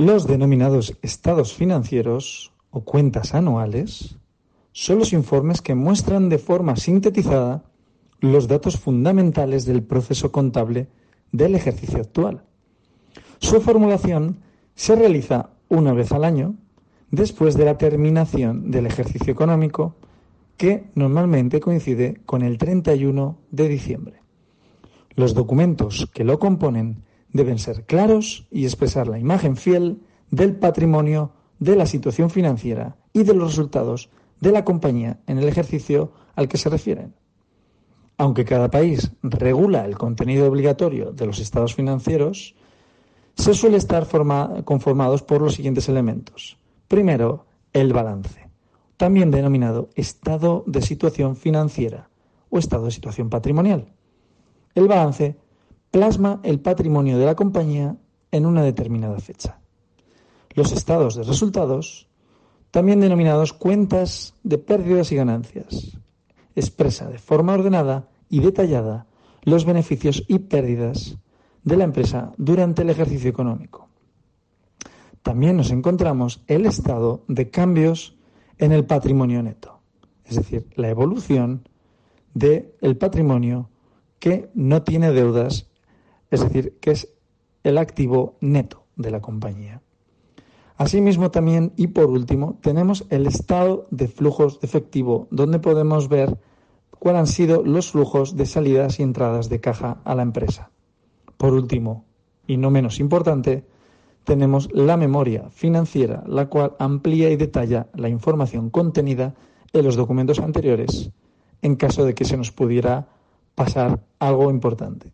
Los denominados estados financieros o cuentas anuales son los informes que muestran de forma sintetizada los datos fundamentales del proceso contable del ejercicio actual. Su formulación se realiza una vez al año después de la terminación del ejercicio económico que normalmente coincide con el 31 de diciembre. Los documentos que lo componen deben ser claros y expresar la imagen fiel del patrimonio, de la situación financiera y de los resultados de la compañía en el ejercicio al que se refieren. Aunque cada país regula el contenido obligatorio de los estados financieros, se suele estar conformados por los siguientes elementos. Primero, el balance, también denominado estado de situación financiera o estado de situación patrimonial. El balance plasma el patrimonio de la compañía en una determinada fecha. Los estados de resultados, también denominados cuentas de pérdidas y ganancias, expresa de forma ordenada y detallada los beneficios y pérdidas de la empresa durante el ejercicio económico. También nos encontramos el estado de cambios en el patrimonio neto, es decir, la evolución del patrimonio que no tiene deudas es decir, que es el activo neto de la compañía. Asimismo también y por último tenemos el estado de flujos de efectivo donde podemos ver cuáles han sido los flujos de salidas y entradas de caja a la empresa. Por último, y no menos importante, tenemos la memoria financiera, la cual amplía y detalla la información contenida en los documentos anteriores en caso de que se nos pudiera pasar algo importante.